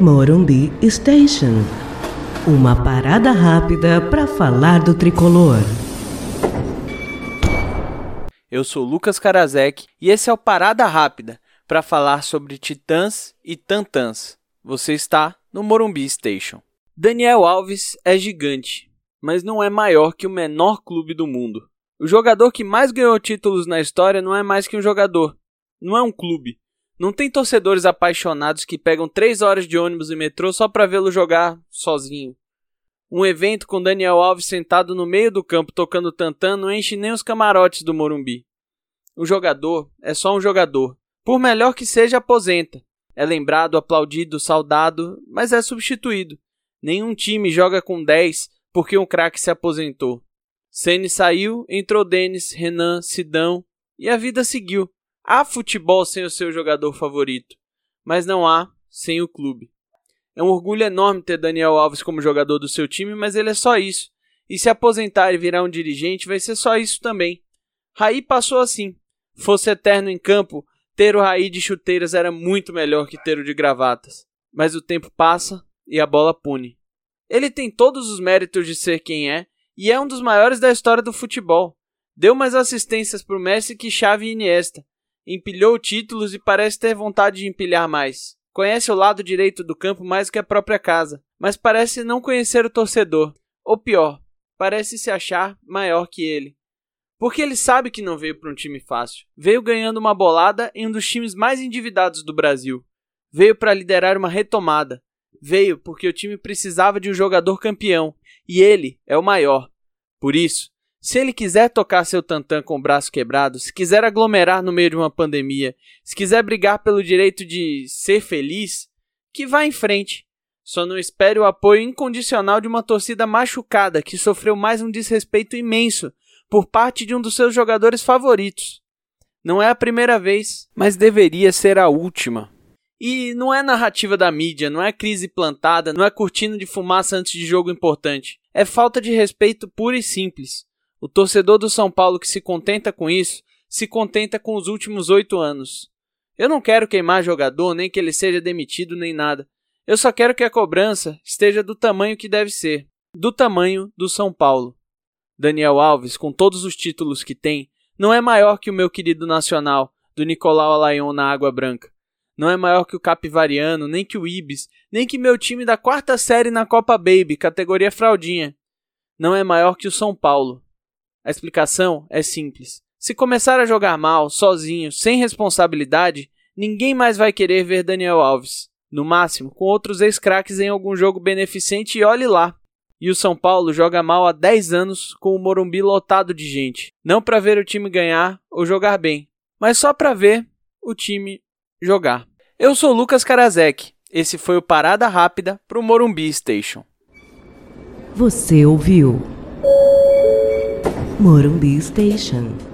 Morumbi Station. Uma parada rápida para falar do tricolor. Eu sou Lucas Karasek e esse é o Parada Rápida para falar sobre Titãs e Tantãs. Você está no Morumbi Station. Daniel Alves é gigante, mas não é maior que o menor clube do mundo. O jogador que mais ganhou títulos na história não é mais que um jogador, não é um clube. Não tem torcedores apaixonados que pegam três horas de ônibus e metrô só para vê-lo jogar sozinho. Um evento com Daniel Alves sentado no meio do campo tocando tantã não enche nem os camarotes do Morumbi. O jogador é só um jogador. Por melhor que seja, aposenta. É lembrado, aplaudido, saudado, mas é substituído. Nenhum time joga com 10 porque um craque se aposentou. Ceni saiu, entrou Denis, Renan, Sidão e a vida seguiu. Há futebol sem o seu jogador favorito, mas não há sem o clube. É um orgulho enorme ter Daniel Alves como jogador do seu time, mas ele é só isso. E se aposentar e virar um dirigente, vai ser só isso também. Raí passou assim. Fosse eterno em campo, ter o Raí de chuteiras era muito melhor que ter o de gravatas. Mas o tempo passa e a bola pune. Ele tem todos os méritos de ser quem é e é um dos maiores da história do futebol. Deu mais assistências para o Messi que Xavi e Iniesta empilhou títulos e parece ter vontade de empilhar mais. Conhece o lado direito do campo mais que a própria casa, mas parece não conhecer o torcedor. Ou pior, parece se achar maior que ele. Porque ele sabe que não veio para um time fácil. Veio ganhando uma bolada em um dos times mais endividados do Brasil. Veio para liderar uma retomada. Veio porque o time precisava de um jogador campeão e ele é o maior. Por isso, se ele quiser tocar seu tantã com o braço quebrado, se quiser aglomerar no meio de uma pandemia, se quiser brigar pelo direito de ser feliz, que vá em frente. Só não espere o apoio incondicional de uma torcida machucada que sofreu mais um desrespeito imenso por parte de um dos seus jogadores favoritos. Não é a primeira vez, mas deveria ser a última. E não é narrativa da mídia, não é crise plantada, não é cortina de fumaça antes de jogo importante. É falta de respeito pura e simples. O torcedor do São Paulo que se contenta com isso, se contenta com os últimos oito anos. Eu não quero queimar jogador, nem que ele seja demitido, nem nada. Eu só quero que a cobrança esteja do tamanho que deve ser do tamanho do São Paulo. Daniel Alves, com todos os títulos que tem, não é maior que o meu querido Nacional, do Nicolau Alayon na Água Branca. Não é maior que o Capivariano, nem que o Ibis, nem que meu time da quarta série na Copa Baby, categoria fraldinha. Não é maior que o São Paulo. A explicação é simples. Se começar a jogar mal, sozinho, sem responsabilidade, ninguém mais vai querer ver Daniel Alves. No máximo, com outros ex-craques em algum jogo beneficente e olhe lá. E o São Paulo joga mal há 10 anos com o Morumbi lotado de gente. Não para ver o time ganhar ou jogar bem, mas só para ver o time jogar. Eu sou Lucas Karasek. Esse foi o Parada Rápida para o Morumbi Station. Você ouviu? Morumbi Station.